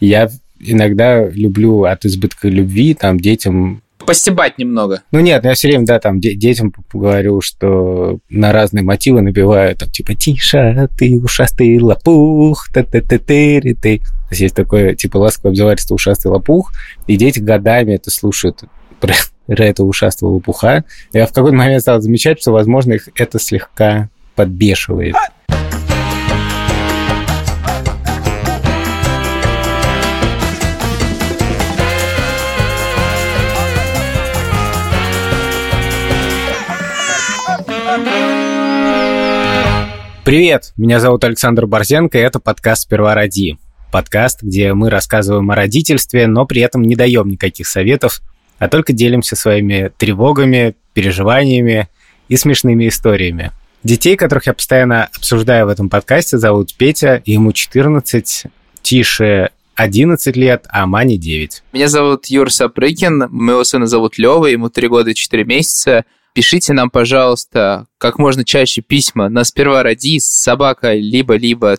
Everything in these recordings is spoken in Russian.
Я иногда люблю от избытка любви там детям Постебать немного. Ну нет, я все время, да, там детям говорю, что на разные мотивы набиваю, там, типа, тише, ты ушастый лопух, та та та ты ты То есть есть такое, типа, ласковое обзывательство ушастый лопух, и дети годами это слушают про, про этого ушастого лопуха. Я в какой-то момент стал замечать, что, возможно, их это слегка подбешивает. Привет, меня зовут Александр Борзенко, и это подкаст «Сперва роди». Подкаст, где мы рассказываем о родительстве, но при этом не даем никаких советов, а только делимся своими тревогами, переживаниями и смешными историями. Детей, которых я постоянно обсуждаю в этом подкасте, зовут Петя, ему 14, Тише 11 лет, а Мане 9. Меня зовут Юр Сапрыкин, моего сына зовут Лева, ему 3 года и 4 месяца. Пишите нам, пожалуйста, как можно чаще письма на сперва ради собака либо-либо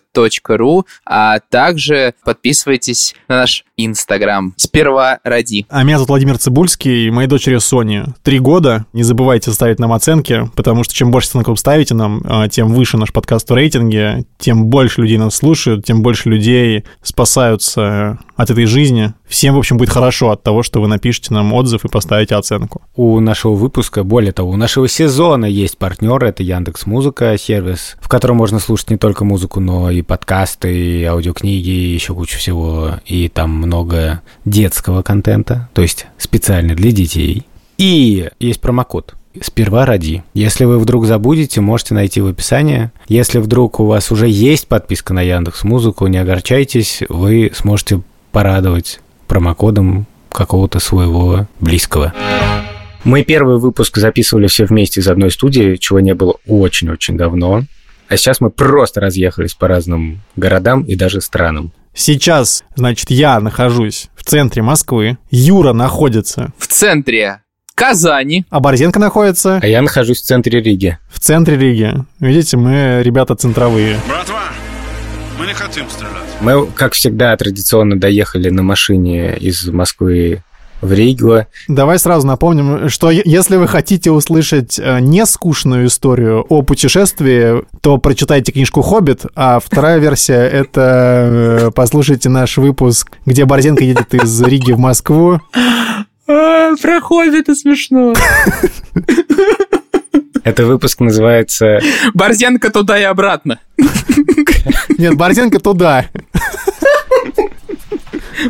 ру, а также подписывайтесь на наш Инстаграм сперва ради. А меня зовут Владимир Цибульский, и моей дочери Сони три года. Не забывайте ставить нам оценки, потому что чем больше оценок ставите нам, а, тем выше наш подкаст в рейтинге, тем больше людей нас слушают, тем больше людей спасаются от этой жизни. Всем, в общем, будет хорошо от того, что вы напишите нам отзыв и поставите оценку. У нашего выпуска, более того, у нашего сезона есть партнер, это Яндекс Музыка, сервис, в котором можно слушать не только музыку, но и подкасты, и аудиокниги, и еще кучу всего, и там много детского контента, то есть специально для детей. И есть промокод сперва ради. Если вы вдруг забудете, можете найти в описании. Если вдруг у вас уже есть подписка на Яндекс Музыку, не огорчайтесь, вы сможете порадовать промокодом какого-то своего близкого. Мы первый выпуск записывали все вместе из одной студии, чего не было очень-очень давно. А сейчас мы просто разъехались по разным городам и даже странам. Сейчас, значит, я нахожусь в центре Москвы, Юра находится в центре Казани. А Борзенко находится? А я нахожусь в центре Риги. В центре Риги. Видите, мы ребята центровые. Братва, мы не хотим стрелять. Мы, как всегда, традиционно доехали на машине из Москвы в Ригу. Давай сразу напомним, что если вы хотите услышать э, не скучную историю о путешествии, то прочитайте книжку «Хоббит», а вторая версия — это э, послушайте наш выпуск, где Борзенко едет из Риги в Москву. А, про «Хоббита» смешно. Это выпуск называется... Борзенко туда и обратно. Нет, Борзенко туда.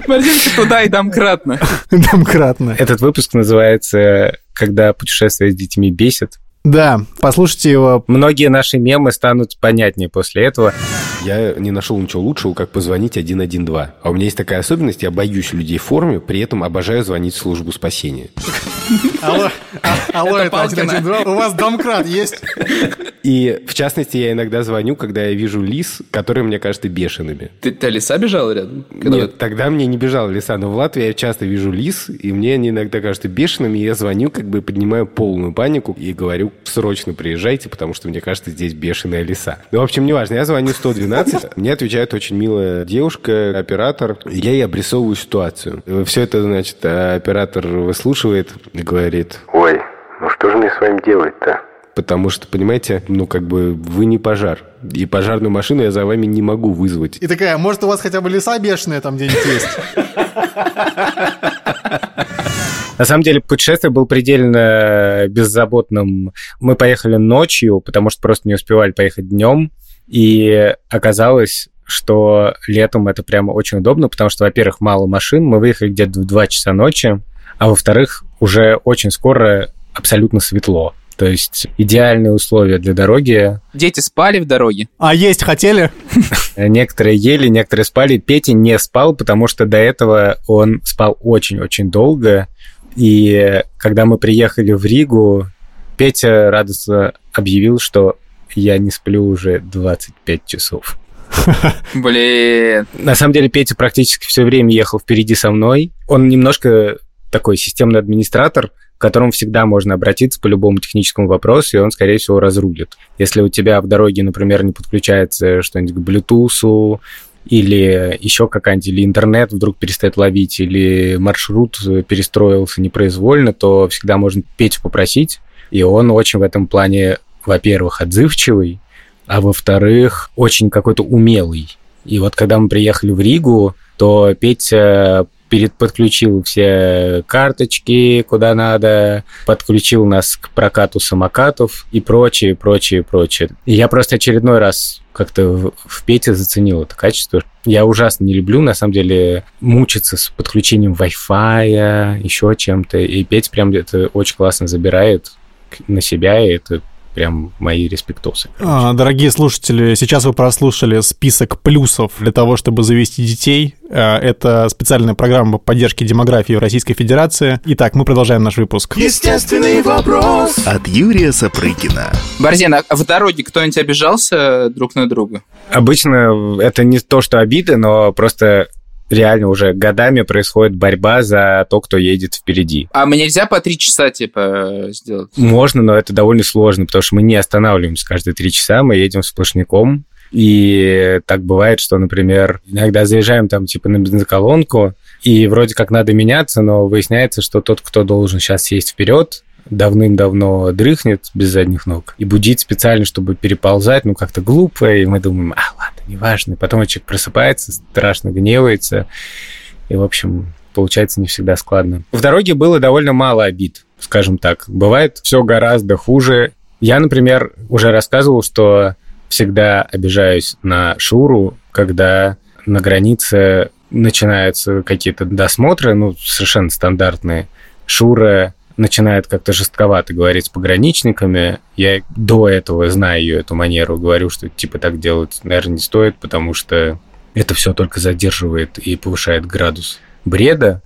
Борзенко туда и домкратно. Домкратно. Этот выпуск называется «Когда путешествие с детьми бесит». Да, послушайте его. Многие наши мемы станут понятнее после этого. Я не нашел ничего лучшего, как позвонить 112. А у меня есть такая особенность, я боюсь людей в форме, при этом обожаю звонить в службу спасения. Алло, а, алло, это 112, у вас домкрат есть? И, в частности, я иногда звоню, когда я вижу лис, которые мне кажутся бешеными. Ты, ты лиса бежала рядом? Когда Нет, тогда мне не бежала лиса, но в Латвии я часто вижу лис, и мне они иногда кажутся бешеными, и я звоню, как бы поднимаю полную панику и говорю, срочно приезжайте, потому что мне кажется, здесь бешеная лиса. Ну, в общем, неважно, я звоню 112, мне отвечает очень милая девушка, оператор, я ей обрисовываю ситуацию. Все это, значит, оператор выслушивает и говорит, ой, ну что же мне с вами делать-то? Потому что, понимаете, ну как бы вы не пожар. И пожарную машину я за вами не могу вызвать. И такая, может у вас хотя бы леса бешеные там где-нибудь есть? На самом деле путешествие было предельно беззаботным. Мы поехали ночью, потому что просто не успевали поехать днем. И оказалось, что летом это прямо очень удобно, потому что, во-первых, мало машин, мы выехали где-то в 2 часа ночи, а во-вторых, уже очень скоро абсолютно светло. То есть идеальные условия для дороги. Дети спали в дороге. А есть хотели? Некоторые ели, некоторые спали. Петя не спал, потому что до этого он спал очень-очень долго. И когда мы приехали в Ригу, Петя радостно объявил, что я не сплю уже 25 часов. Блин. На самом деле Петя практически все время ехал впереди со мной. Он немножко такой системный администратор, к которому всегда можно обратиться по любому техническому вопросу, и он, скорее всего, разрулит. Если у тебя в дороге, например, не подключается что-нибудь к Bluetooth, или еще какая-нибудь, или интернет вдруг перестает ловить, или маршрут перестроился непроизвольно, то всегда можно Петю попросить, и он очень в этом плане, во-первых, отзывчивый, а во-вторых, очень какой-то умелый. И вот когда мы приехали в Ригу, то Петя перед подключил все карточки, куда надо, подключил нас к прокату самокатов и прочее, прочее, прочее. И я просто очередной раз как-то в Пете заценил это качество. Я ужасно не люблю, на самом деле, мучиться с подключением Wi-Fi, еще чем-то. И Петя прям это очень классно забирает на себя, и это прям мои респектосы. А, дорогие слушатели, сейчас вы прослушали список плюсов для того, чтобы завести детей. А, это специальная программа по поддержке демографии в Российской Федерации. Итак, мы продолжаем наш выпуск. Естественный вопрос от Юрия Сапрыкина. Борзин, а в дороге кто-нибудь обижался друг на друга? Обычно это не то, что обиды, но просто реально уже годами происходит борьба за то, кто едет впереди. А мы нельзя по три часа, типа, сделать? Можно, но это довольно сложно, потому что мы не останавливаемся каждые три часа, мы едем сплошняком. И так бывает, что, например, иногда заезжаем там типа на бензоколонку, и вроде как надо меняться, но выясняется, что тот, кто должен сейчас сесть вперед, давным-давно дрыхнет без задних ног и будить специально, чтобы переползать, ну, как-то глупо, и мы думаем, а, ладно, неважно. И потом человек просыпается, страшно гневается, и, в общем, получается не всегда складно. В дороге было довольно мало обид, скажем так. Бывает все гораздо хуже. Я, например, уже рассказывал, что всегда обижаюсь на Шуру, когда на границе начинаются какие-то досмотры, ну, совершенно стандартные. Шура начинает как-то жестковато говорить с пограничниками. Я до этого знаю ее эту манеру, говорю, что типа так делать, наверное, не стоит, потому что это все только задерживает и повышает градус бреда,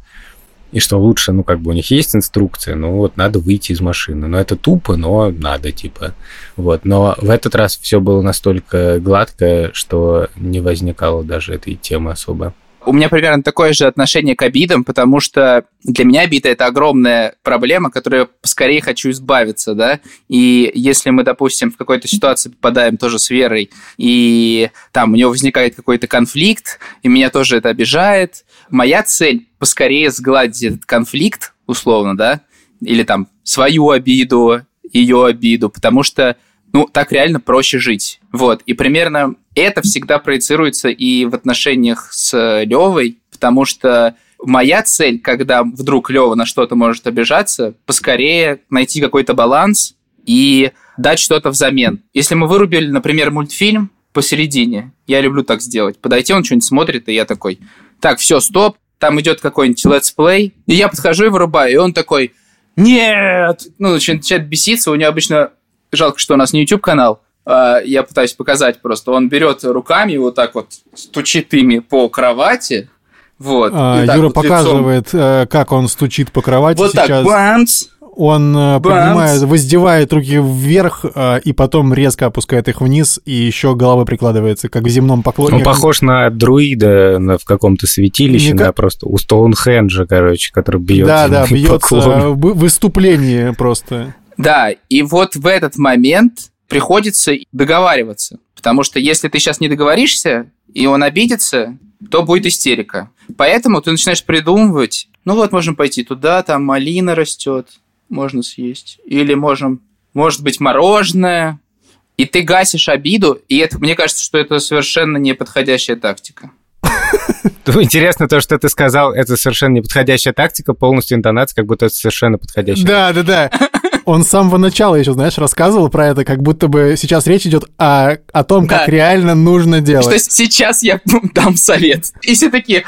и что лучше, ну, как бы у них есть инструкция, ну, вот надо выйти из машины. Но это тупо, но надо, типа. Вот. Но в этот раз все было настолько гладко, что не возникало даже этой темы особо. У меня примерно такое же отношение к обидам, потому что для меня обида – это огромная проблема, которой я скорее хочу избавиться, да, и если мы, допустим, в какой-то ситуации попадаем тоже с Верой, и там у него возникает какой-то конфликт, и меня тоже это обижает, моя цель – поскорее сгладить этот конфликт, условно, да, или там свою обиду, ее обиду, потому что ну, так реально проще жить. Вот. И примерно это всегда проецируется и в отношениях с Левой, потому что моя цель, когда вдруг Лева на что-то может обижаться, поскорее найти какой-то баланс и дать что-то взамен. Если мы вырубили, например, мультфильм посередине, я люблю так сделать, подойти, он что-нибудь смотрит, и я такой, так, все, стоп, там идет какой-нибудь let's play, и я подхожу и вырубаю, и он такой, нет, ну, начинает беситься, у него обычно жалко, что у нас не YouTube-канал, я пытаюсь показать просто. Он берет руками вот так вот, стучит ими по кровати, вот. А, Юра вот показывает, лицом. Э, как он стучит по кровати вот сейчас. так, бамс, он э, Бамс. поднимает, воздевает руки вверх э, и потом резко опускает их вниз и еще голова прикладывается, как в земном поклоне. Он похож на друида на, в каком-то святилище, Мне... да, просто у Стоунхенджа, короче, который бьет Да, да, бьется в выступлении просто. Да, и вот в этот момент приходится договариваться. Потому что если ты сейчас не договоришься, и он обидится, то будет истерика. Поэтому ты начинаешь придумывать, ну вот можем пойти туда, там малина растет, можно съесть. Или можем, может быть, мороженое. И ты гасишь обиду, и это, мне кажется, что это совершенно неподходящая тактика. Интересно то, что ты сказал, это совершенно неподходящая тактика, полностью интонация, как будто это совершенно подходящая. Да, да, да. Он с самого начала еще, знаешь, рассказывал про это, как будто бы сейчас речь идет о, о том, как да. реально нужно делать. Что сейчас я дам совет. И все такие,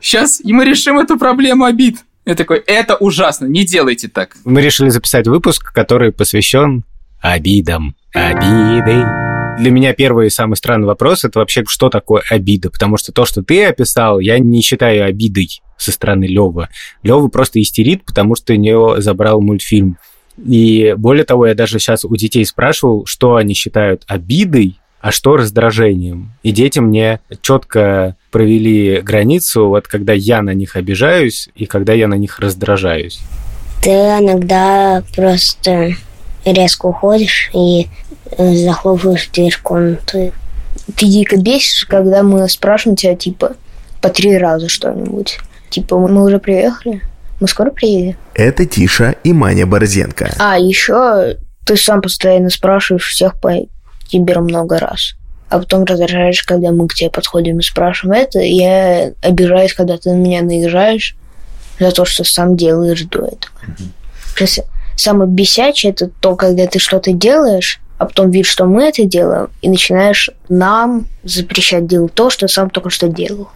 сейчас и мы решим эту проблему обид. Я такой, это ужасно, не делайте так. Мы решили записать выпуск, который посвящен обидам. Обиды. Для меня первый и самый странный вопрос это вообще, что такое обида? Потому что то, что ты описал, я не считаю обидой со стороны Лёва. Лёва просто истерит, потому что у него забрал мультфильм. И более того, я даже сейчас у детей спрашивал, что они считают обидой, а что раздражением. И дети мне четко провели границу, вот когда я на них обижаюсь и когда я на них раздражаюсь. Ты иногда просто резко уходишь и захлопываешь дверь комнаты. ты дико бесишь, когда мы спрашиваем тебя, типа, по три раза что-нибудь. Типа, мы уже приехали? Мы скоро приедем? Это Тиша и Маня Борзенко. А, еще ты сам постоянно спрашиваешь всех по Тиберу много раз. А потом раздражаешь, когда мы к тебе подходим и спрашиваем это. И я обижаюсь, когда ты на меня наезжаешь за то, что сам делаешь до этого. Просто Самое бесячее это то, когда ты что-то делаешь, а потом видишь, что мы это делаем, и начинаешь нам запрещать делать то, что сам только что делал.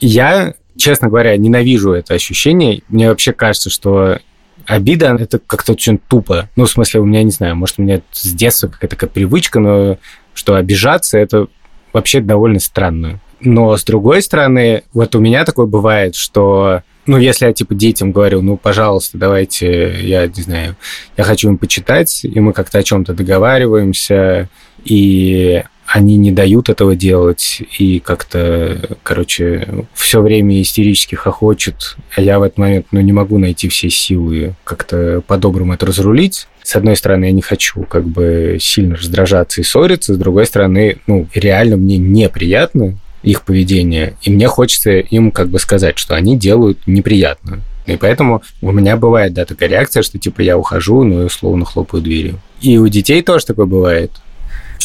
Я, честно говоря, ненавижу это ощущение. Мне вообще кажется, что обида – это как-то очень тупо. Ну, в смысле, у меня, не знаю, может, у меня с детства какая-то такая привычка, но что обижаться – это вообще довольно странно. Но, с другой стороны, вот у меня такое бывает, что ну, если я, типа, детям говорю, ну, пожалуйста, давайте, я не знаю, я хочу им почитать, и мы как-то о чем-то договариваемся, и они не дают этого делать, и как-то, короче, все время истерически хохочут, а я в этот момент, ну, не могу найти все силы как-то по-доброму это разрулить. С одной стороны, я не хочу как бы сильно раздражаться и ссориться, с другой стороны, ну, реально мне неприятно, их поведение, и мне хочется им как бы сказать, что они делают неприятно. И поэтому у меня бывает, да, такая реакция, что типа я ухожу, ну и условно хлопаю дверью. И у детей тоже такое бывает.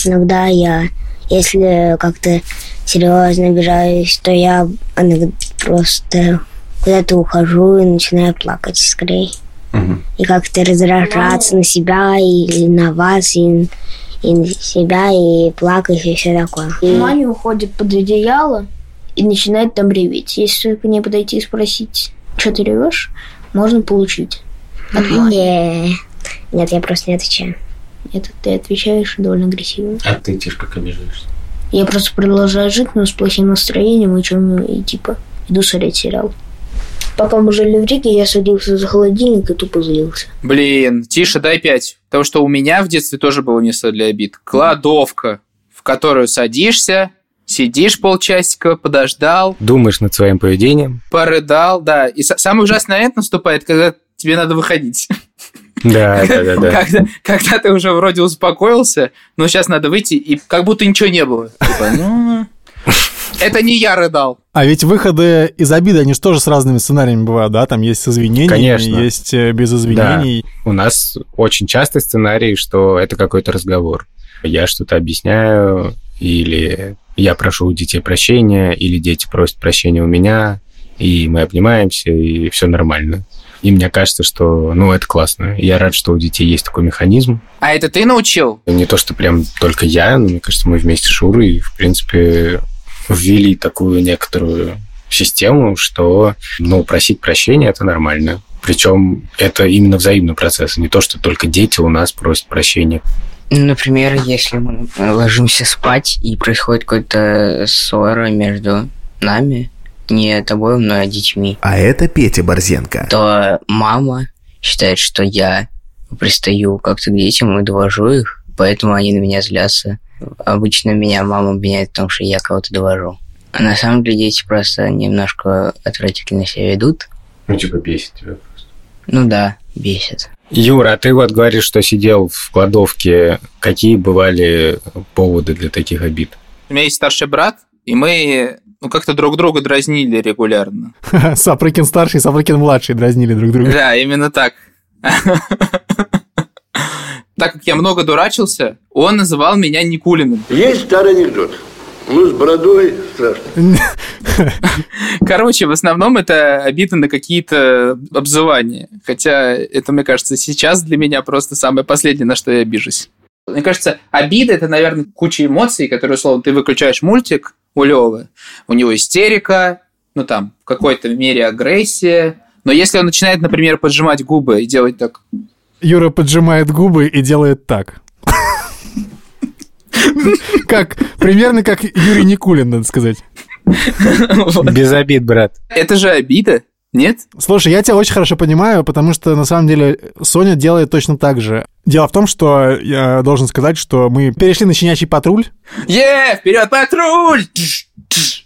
Иногда я, если как-то серьезно обижаюсь, то я просто куда-то ухожу и начинаю плакать скорее. Угу. И как-то раздражаться на себя или на вас, и и на себя, и плакать, и все такое. И... Маня уходит под одеяло и начинает там реветь. Если к ней подойти и спросить, что ты ревешь, можно получить. От Мани. Нет, я просто не отвечаю. Нет, ты отвечаешь довольно агрессивно. А ты, Тиш, как обижаешься? Я просто продолжаю жить, но с плохим настроением и чем и типа иду смотреть сериал. Пока мы жили в Риге, я садился за холодильник и тупо злился. Блин, тише, дай пять. Потому что у меня в детстве тоже было место для обид. Кладовка, в которую садишься, сидишь полчасика, подождал. Думаешь над своим поведением. Порыдал, да. И самый ужасный момент наступает, когда тебе надо выходить. Да, да, да, да. Когда, когда ты уже вроде успокоился, но сейчас надо выйти, и как будто ничего не было. Типа, ну, это не я рыдал. А ведь выходы из обиды, они же тоже с разными сценариями бывают, да? Там есть с извинениями, Конечно. есть э, без извинений. Да. У нас очень частый сценарий, что это какой-то разговор. Я что-то объясняю, или я прошу у детей прощения, или дети просят прощения у меня, и мы обнимаемся, и все нормально. И мне кажется, что, ну, это классно. Я рад, что у детей есть такой механизм. А это ты научил? Не то, что прям только я, но мне кажется, мы вместе с Шурой, в принципе, ввели такую некоторую систему, что, ну, просить прощения – это нормально. Причем это именно взаимный процесс, а не то, что только дети у нас просят прощения. Например, если мы ложимся спать и происходит какая-то ссора между нами, не тобой, но детьми. А это Петя Борзенко. То мама считает, что я пристаю как-то к детям и довожу их, поэтому они на меня злятся. Обычно меня мама обвиняет в том, что я кого-то довожу. А на самом деле дети просто немножко отвратительно себя ведут. Ну, типа бесит тебя просто. Ну да, бесит. Юра, а ты вот говоришь, что сидел в кладовке. Какие бывали поводы для таких обид? У меня есть старший брат, и мы ну, как-то друг друга дразнили регулярно. Сапрыкин старший, Сапрыкин младший дразнили друг друга. Да, именно так. Так как я много дурачился, он называл меня Никулиным. Есть старый анекдот. Ну, с бородой страшно. Короче, в основном это обида на какие-то обзывания. Хотя это, мне кажется, сейчас для меня просто самое последнее, на что я обижусь. Мне кажется, обида – это, наверное, куча эмоций, которые, условно, ты выключаешь мультик у Лёвы, у него истерика, ну, там, в какой-то мере агрессия. Но если он начинает, например, поджимать губы и делать так... Юра поджимает губы и делает так. Как, примерно как Юрий Никулин, надо сказать. Без обид, брат. Это же обида, нет? Слушай, я тебя очень хорошо понимаю, потому что на самом деле Соня делает точно так же. Дело в том, что я должен сказать, что мы перешли на щенячий патруль. Е, вперед патруль!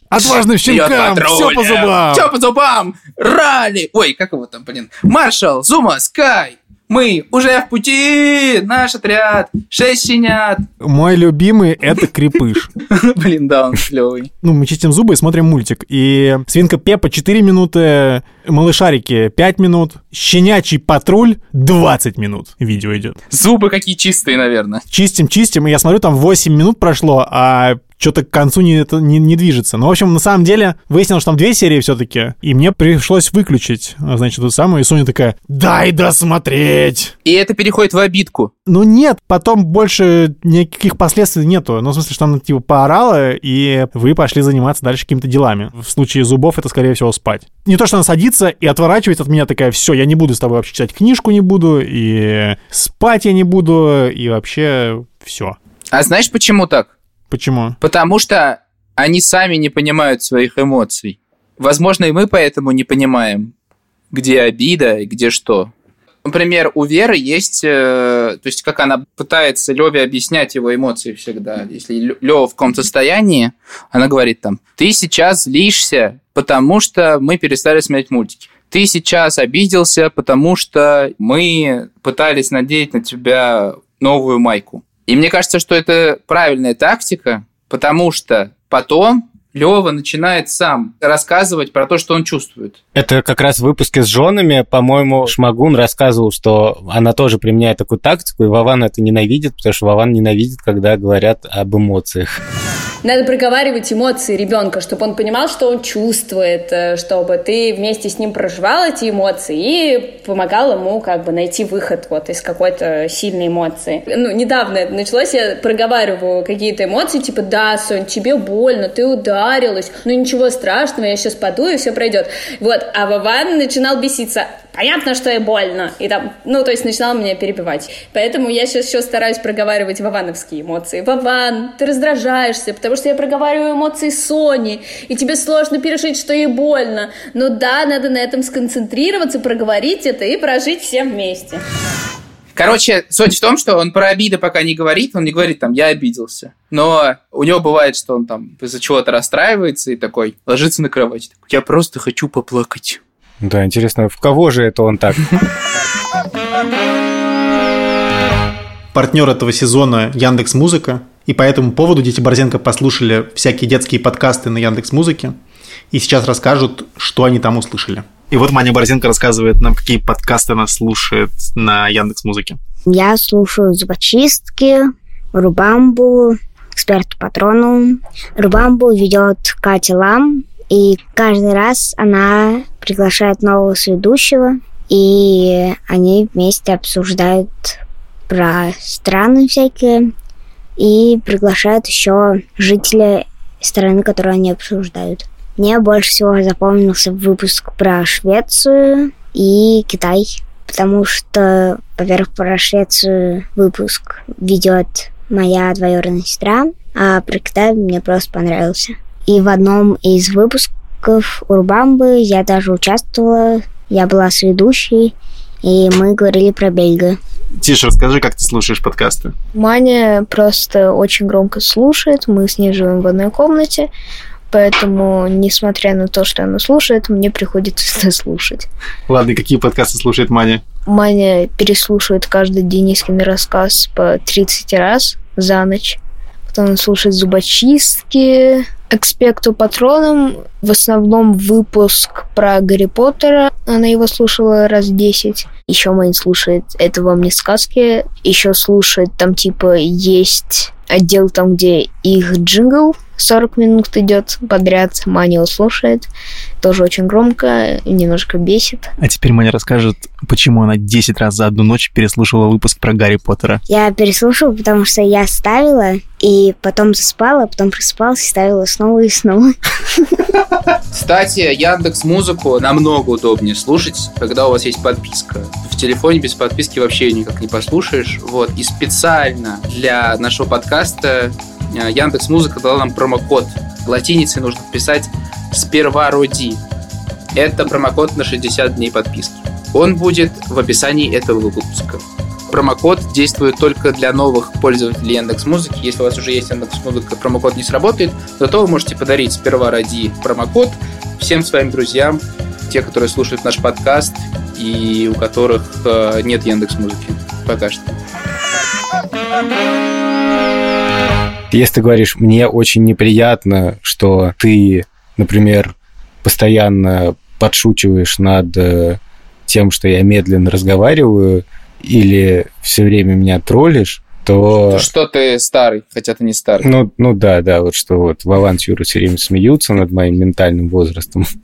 Отважным щенкам, все по зубам. Все по зубам! Ралли! Ой, как его там, блин? Маршал, Зума, Скай! Мы уже в пути! Наш отряд! Шесть щенят! Мой любимый — это крепыш. Блин, да, он клевый. Ну, мы чистим зубы и смотрим мультик. И свинка Пеппа 4 минуты, малышарики 5 минут, щенячий патруль 20 минут видео идет. Зубы какие чистые, наверное. Чистим, чистим, и я смотрю, там 8 минут прошло, а что-то к концу не, это, не, не движется. Но, в общем, на самом деле, выяснилось, что там две серии все-таки, и мне пришлось выключить, значит, ту самую, и Соня такая, дай досмотреть! И это переходит в обидку. Ну нет, потом больше никаких последствий нету. Ну, в смысле, что она, типа, поорала, и вы пошли заниматься дальше какими-то делами. В случае зубов это, скорее всего, спать. Не то, что она садится и отворачивается от меня такая, все, я не буду с тобой вообще читать книжку не буду, и спать я не буду, и вообще все. А знаешь, почему так? Почему? Потому что они сами не понимают своих эмоций. Возможно, и мы поэтому не понимаем, где обида и где что. Например, у Веры есть, э, то есть как она пытается Леве объяснять его эмоции всегда. Если Лева в каком состоянии, она говорит там, ты сейчас злишься, потому что мы перестали смотреть мультики. Ты сейчас обиделся, потому что мы пытались надеть на тебя новую майку. И мне кажется, что это правильная тактика, потому что потом Лева начинает сам рассказывать про то, что он чувствует. Это как раз в выпуске с женами, по-моему, Шмагун рассказывал, что она тоже применяет такую тактику, и Вован это ненавидит, потому что Вован ненавидит, когда говорят об эмоциях. Надо проговаривать эмоции ребенка, чтобы он понимал, что он чувствует, э, чтобы ты вместе с ним проживал эти эмоции и помогал ему как бы найти выход вот из какой-то сильной эмоции. Ну, недавно это началось, я проговариваю какие-то эмоции, типа, да, Сонь, тебе больно, ты ударилась, ну ничего страшного, я сейчас паду и все пройдет. Вот, а Вован начинал беситься понятно, что и больно. И там, ну, то есть начинал меня перебивать. Поэтому я сейчас еще стараюсь проговаривать вовановские эмоции. Вован, ты раздражаешься, потому что я проговариваю эмоции Сони, и тебе сложно пережить, что ей больно. Но да, надо на этом сконцентрироваться, проговорить это и прожить всем вместе. Короче, суть в том, что он про обиды пока не говорит, он не говорит там «я обиделся». Но у него бывает, что он там из-за чего-то расстраивается и такой ложится на кровать. Такой, «Я просто хочу поплакать». Да, интересно, в кого же это он так? Партнер этого сезона Яндекс Музыка. И по этому поводу дети Борзенко послушали всякие детские подкасты на Яндекс Музыке. И сейчас расскажут, что они там услышали. И вот Маня Борзенко рассказывает нам, какие подкасты она слушает на Яндекс Музыке. Я слушаю зубочистки, Рубамбу, эксперт патрону. Рубамбу ведет Катя Лам, и каждый раз она приглашает нового сведущего, и они вместе обсуждают про страны всякие и приглашают еще жителей страны, которую они обсуждают. Мне больше всего запомнился выпуск про Швецию и Китай, потому что, во-первых, про Швецию выпуск ведет моя двоюродная сестра, а про Китай мне просто понравился. И в одном из выпусков Урбамбы я даже участвовала. Я была с ведущей, и мы говорили про Бельга. Тише, расскажи, как ты слушаешь подкасты. Маня просто очень громко слушает. Мы с ней живем в одной комнате. Поэтому, несмотря на то, что она слушает, мне приходится это слушать. Ладно, какие подкасты слушает Маня? Маня переслушивает каждый Денискин рассказ по 30 раз за ночь. Потом он слушает зубочистки, Экспекто патронум в основном выпуск про Гарри Поттера. Она его слушала раз десять. Еще Маня слушает «Это вам не сказки». Еще слушает там типа есть отдел там, где их джингл 40 минут идет подряд. Маня его слушает. Тоже очень громко, немножко бесит. А теперь Маня расскажет, почему она 10 раз за одну ночь переслушала выпуск про Гарри Поттера. Я переслушала, потому что я ставила, и потом заспала, потом просыпалась и ставила снова и снова. Кстати, Яндекс Музыку намного удобнее слушать, когда у вас есть подписка. В телефоне без подписки вообще никак не послушаешь. Вот. И специально для нашего подкаста Яндекс Музыка дала нам промокод. Латиницей нужно писать «Сперва роди». Это промокод на 60 дней подписки. Он будет в описании этого выпуска. Промокод действует только для новых пользователей Яндекс Музыки. Если у вас уже есть Яндекс Музыка, промокод не сработает, зато вы можете подарить сперва ради промокод всем своим друзьям, те, которые слушают наш подкаст, и у которых э, нет Яндекс Музыки пока что. Если ты говоришь, мне очень неприятно, что ты, например, постоянно подшучиваешь над э, тем, что я медленно разговариваю, или все время меня троллишь, то... Что ты старый, хотя ты не старый. Ну, ну да, да, вот что вот Вован с Юрой все время смеются над моим ментальным возрастом.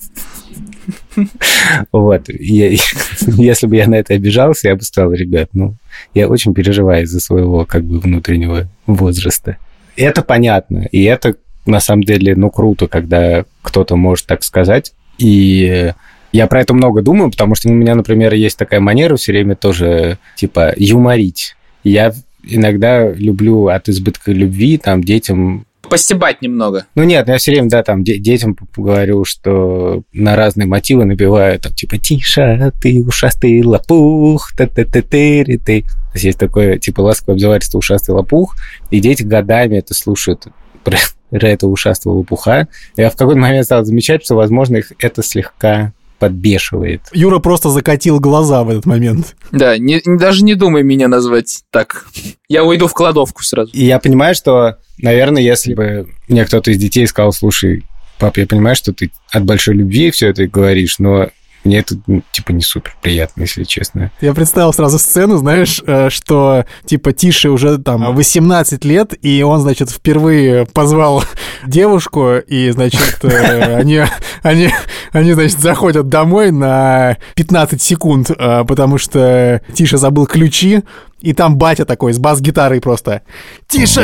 Вот. Если бы я на это обижался, я бы сказал, ребят, ну, я очень переживаю из-за своего как бы внутреннего возраста. Это понятно, и это на самом деле, ну, круто, когда кто-то может так сказать. И я про это много думаю, потому что у меня, например, есть такая манера все время тоже, типа, юморить. Я иногда люблю от избытка любви там детям постебать немного. Ну нет, я все время, да, там детям говорю, что на разные мотивы набиваю, там, типа, тише, ты ушастый лопух, та та та ты ты То есть есть такое, типа, ласковое обзывательство ушастый лопух, и дети годами это слушают про, про это ушастого лопуха. Я в какой-то момент стал замечать, что, возможно, их это слегка подбешивает. Юра просто закатил глаза в этот момент. Да, не, даже не думай меня назвать так. Я уйду в кладовку сразу. И я понимаю, что, наверное, если бы мне кто-то из детей сказал, слушай, пап, я понимаю, что ты от большой любви все это говоришь, но мне это, ну, типа, не супер приятно, если честно. Я представил сразу сцену, знаешь, э, что, типа, Тише уже там 18 лет, и он, значит, впервые позвал девушку, и, значит, э, они, они, они, значит, заходят домой на 15 секунд, э, потому что Тиша забыл ключи, и там батя такой с бас-гитарой просто «Тише!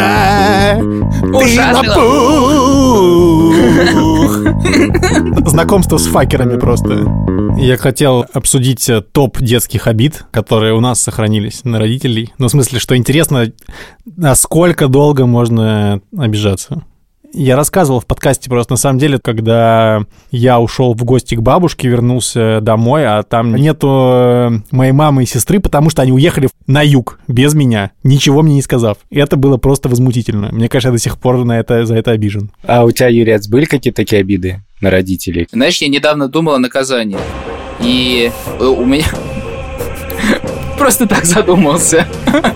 Ты напух!» Знакомство с факерами просто. Я хотел обсудить э, топ детских обид, которые у нас сохранились на родителей. Ну, в смысле, что интересно, насколько долго можно обижаться. Я рассказывал в подкасте просто на самом деле, когда я ушел в гости к бабушке, вернулся домой, а там нету э, моей мамы и сестры, потому что они уехали на юг без меня, ничего мне не сказав. И это было просто возмутительно. Мне кажется, я до сих пор на это, за это обижен. А у тебя, Юрец, были какие-то такие обиды на родителей? Знаешь, я недавно думал о наказании. И э, у меня... Просто так задумался.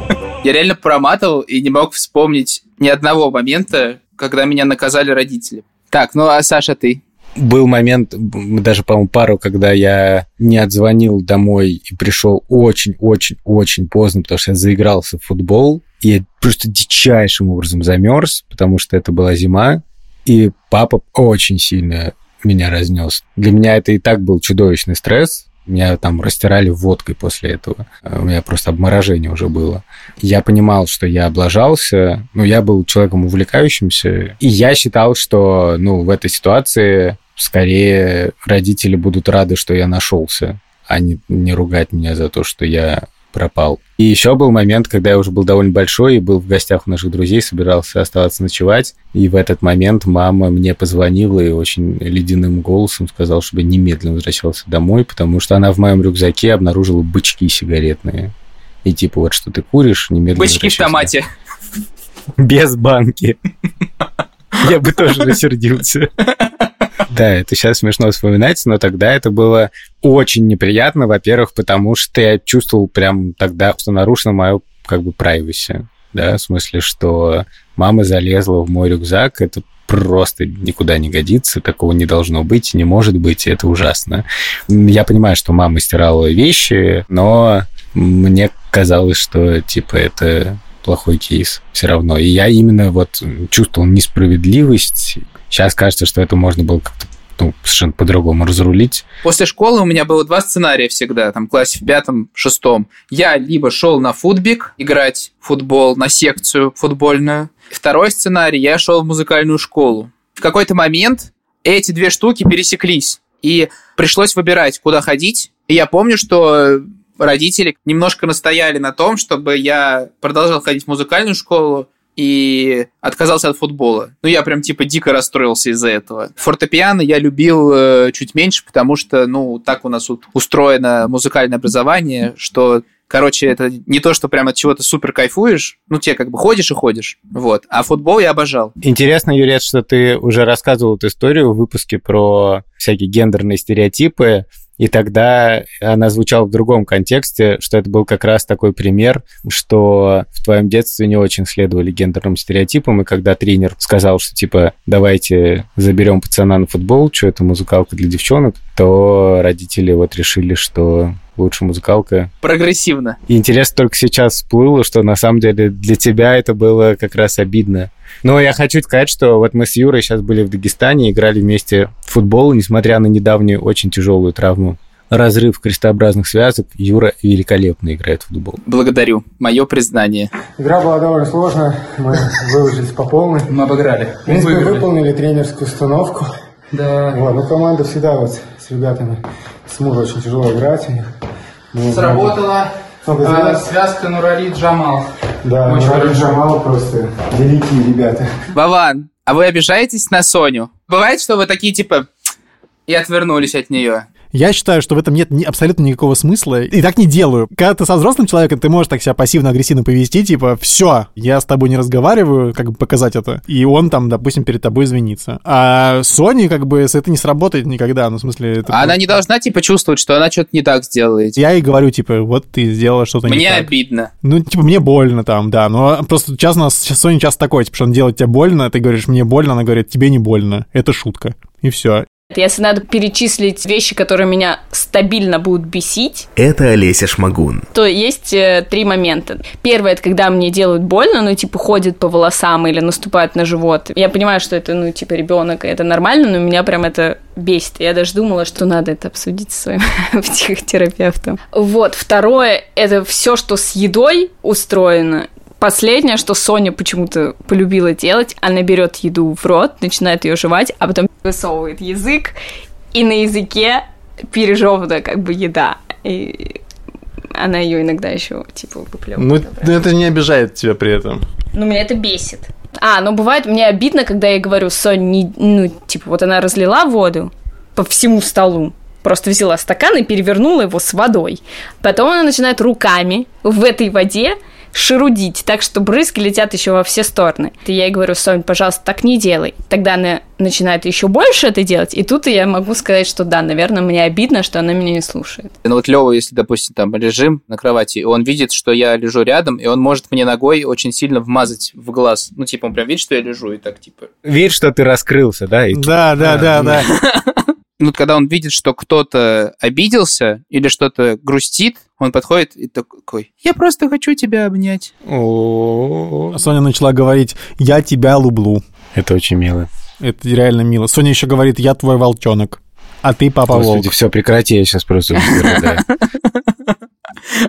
Я реально проматывал и не мог вспомнить ни одного момента, когда меня наказали родители. Так, ну а Саша, ты? Был момент, даже, по-моему, пару, когда я не отзвонил домой и пришел очень-очень-очень поздно, потому что я заигрался в футбол. И я просто дичайшим образом замерз, потому что это была зима, и папа очень сильно меня разнес. Для меня это и так был чудовищный стресс, меня там растирали водкой после этого. У меня просто обморожение уже было. Я понимал, что я облажался, но я был человеком увлекающимся, и я считал, что ну, в этой ситуации скорее родители будут рады, что я нашелся, а не, не ругать меня за то, что я пропал. И еще был момент, когда я уже был довольно большой и был в гостях у наших друзей, собирался оставаться ночевать. И в этот момент мама мне позвонила и очень ледяным голосом сказала, чтобы я немедленно возвращался домой, потому что она в моем рюкзаке обнаружила бычки сигаретные. И типа вот что ты куришь, немедленно Бычки в томате. Без банки. Я бы тоже рассердился. Да, это сейчас смешно вспоминать, но тогда это было очень неприятно, во-первых, потому что я чувствовал прям тогда, что нарушено мое как бы privacy, да, в смысле, что мама залезла в мой рюкзак, это просто никуда не годится, такого не должно быть, не может быть, это ужасно. Я понимаю, что мама стирала вещи, но мне казалось, что, типа, это плохой кейс все равно. И я именно вот чувствовал несправедливость Сейчас кажется, что это можно было как-то ну, совершенно по-другому разрулить. После школы у меня было два сценария всегда, там, в классе в пятом, шестом. Я либо шел на футбик играть в футбол, на секцию футбольную. Второй сценарий, я шел в музыкальную школу. В какой-то момент эти две штуки пересеклись, и пришлось выбирать, куда ходить. И я помню, что родители немножко настояли на том, чтобы я продолжал ходить в музыкальную школу, и отказался от футбола. Ну, я прям типа дико расстроился из-за этого. Фортепиано я любил э, чуть меньше, потому что, ну, так у нас устроено музыкальное образование, что Короче, это не то, что прям от чего-то супер кайфуешь, ну, тебе как бы ходишь и ходишь, вот. А футбол я обожал. Интересно, Юрец, что ты уже рассказывал эту историю в выпуске про всякие гендерные стереотипы, И тогда она звучала в другом контексте, что это был как раз такой пример, что в твоем детстве не очень следовали гендерным стереотипам, и когда тренер сказал, что типа давайте заберем пацана на футбол, что это музыкалка для девчонок, то родители вот решили, что лучше музыкалка. Прогрессивно. И интересно только сейчас всплыло, что на самом деле для тебя это было как раз обидно. Но я хочу сказать, что вот мы с Юрой сейчас были в Дагестане, играли вместе в футбол, несмотря на недавнюю очень тяжелую травму разрыв крестообразных связок, Юра великолепно играет в футбол. Благодарю. Мое признание. Игра была довольно сложная. Мы выложились по полной. Мы обыграли. В принципе, выполнили тренерскую установку. Да. Вот, но команда всегда вот с ребятами с Мура очень тяжело играть. Ну, Сработала э, связка Нурали Джамал. Да, Очень Нурали хорошо. Джамал просто великие ребята. Вован, а вы обижаетесь на Соню? Бывает, что вы такие типа и отвернулись от нее? Я считаю, что в этом нет ни- абсолютно никакого смысла. И так не делаю. Когда ты со взрослым человеком, ты можешь так себя пассивно-агрессивно повести, типа, все, я с тобой не разговариваю, как бы показать это. И он там, допустим, перед тобой извинится. А Sony, как бы, с это не сработает никогда. Ну, в смысле, это... А она не должна типа чувствовать, что она что-то не так сделает. Я ей говорю, типа, вот ты сделала что-то не Мне так. обидно. Ну, типа, мне больно там, да. Но просто часто у нас сейчас Sony часто такой, типа, что он делает тебе больно, ты говоришь, мне больно, она говорит, тебе не больно. Это шутка. И все. Если надо перечислить вещи, которые меня стабильно будут бесить, Это Олеся Шмагун. то есть э, три момента. Первое, это когда мне делают больно, ну, типа, ходят по волосам или наступают на живот. Я понимаю, что это, ну, типа, ребенок, и это нормально, но меня прям это бесит. Я даже думала, что надо это обсудить со своим психотерапевтом. Вот. Второе, это все, что с едой устроено. Последнее, что Соня почему-то полюбила делать, она берет еду в рот, начинает ее жевать, а потом высовывает язык, и на языке пережеванная как бы еда. И она ее иногда еще типа выплевывает. Ну, это не обижает тебя при этом. Ну, меня это бесит. А, ну бывает, мне обидно, когда я говорю, Сонь, не, ну, типа, вот она разлила воду по всему столу, просто взяла стакан и перевернула его с водой. Потом она начинает руками в этой воде шерудить, так что брызги летят еще во все стороны. И я ей говорю, Сонь, пожалуйста, так не делай. Тогда она начинает еще больше это делать, и тут я могу сказать, что да, наверное, мне обидно, что она меня не слушает. Ну вот Лева, если, допустим, там лежим на кровати, и он видит, что я лежу рядом, и он может мне ногой очень сильно вмазать в глаз. Ну, типа, он прям видит, что я лежу, и так, типа... Видишь, что ты раскрылся, да? И- Да, да, да, да. Ну, когда он видит, что кто-то обиделся или что-то грустит, он подходит и такой, я просто хочу тебя обнять. О, Соня начала говорить, я тебя люблю. Это очень мило. Это реально мило. Соня еще говорит, я твой волчонок, а ты папа волк. Господи, все, прекрати, я сейчас просто.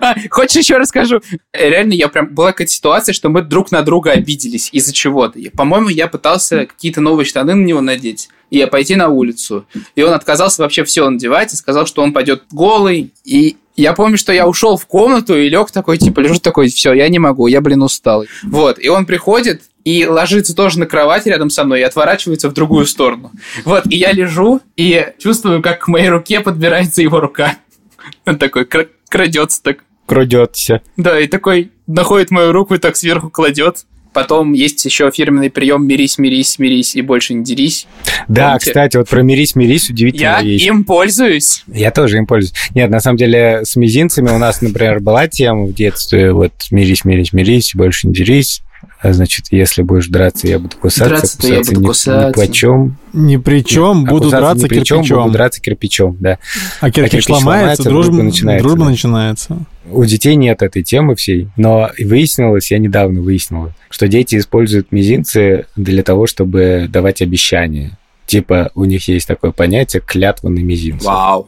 А, хочешь еще расскажу? Э, Реально, я прям... Была какая-то ситуация, что мы друг на друга обиделись из-за чего-то. По-моему, я пытался какие-то новые штаны на него надеть и пойти на улицу. И он отказался вообще все надевать и сказал, что он пойдет голый. И я помню, что я ушел в комнату и лег такой, типа, лежу такой, все, я не могу, я, блин, устал. Вот, и он приходит и ложится тоже на кровать рядом со мной и отворачивается в другую сторону. Вот, и я лежу и чувствую, как к моей руке подбирается его рука. Он такой крадется так. Крадется. Да, и такой находит мою руку и так сверху кладет. Потом есть еще фирменный прием «Мирись, мирись, мирись и больше не дерись». Да, Помните? кстати, вот про мирись, мирись удивительная Я вещь. им пользуюсь. Я тоже им пользуюсь. Нет, на самом деле, с мизинцами у нас, например, была тема в детстве, вот мирись, мирись, мирись, больше не дерись. А значит, если будешь драться, я буду кусаться. Драться, то я кусаться буду ни, кусаться. Ни почем. Ни при чем, А буду кусаться драться ни при чем, кирпичом. буду драться кирпичом, да. А кирпич, кирпич ломается, ломается, дружба, дружба начинается, дружба да. начинается. У детей нет этой темы всей, но выяснилось, я недавно выяснила, что дети используют мизинцы для того, чтобы давать обещания. Типа, у них есть такое понятие клятва на мизинце. Вау.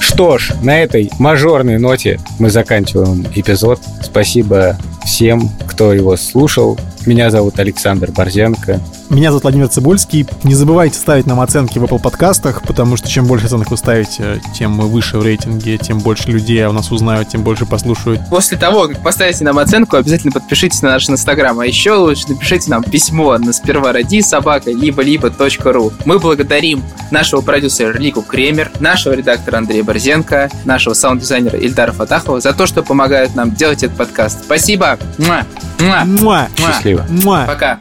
Что ж, на этой мажорной ноте мы заканчиваем эпизод. Спасибо всем, кто его слушал. Меня зовут Александр Борзенко. Меня зовут Владимир Цибульский. Не забывайте ставить нам оценки в Apple подкастах, потому что чем больше оценок вы ставите, тем мы выше в рейтинге, тем больше людей о нас узнают, тем больше послушают. После того, как поставите нам оценку, обязательно подпишитесь на наш инстаграм. А еще лучше напишите нам письмо на сперва роди собака либо либо ру. Мы благодарим нашего продюсера Лику Кремер, нашего редактора Андрея Борзенко, нашего саунд-дизайнера Ильдара Фатахова за то, что помогают нам делать этот подкаст. Спасибо! Муа! Муа! Муа! Счастливо. Муа! Пока!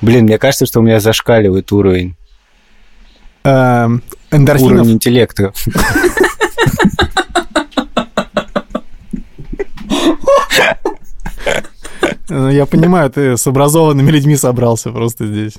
Блин, мне кажется, что у меня зашкаливает уровень Эм, Эндорфинов. Уровень интеллекта. Ну, Я понимаю, ты с образованными людьми собрался просто здесь.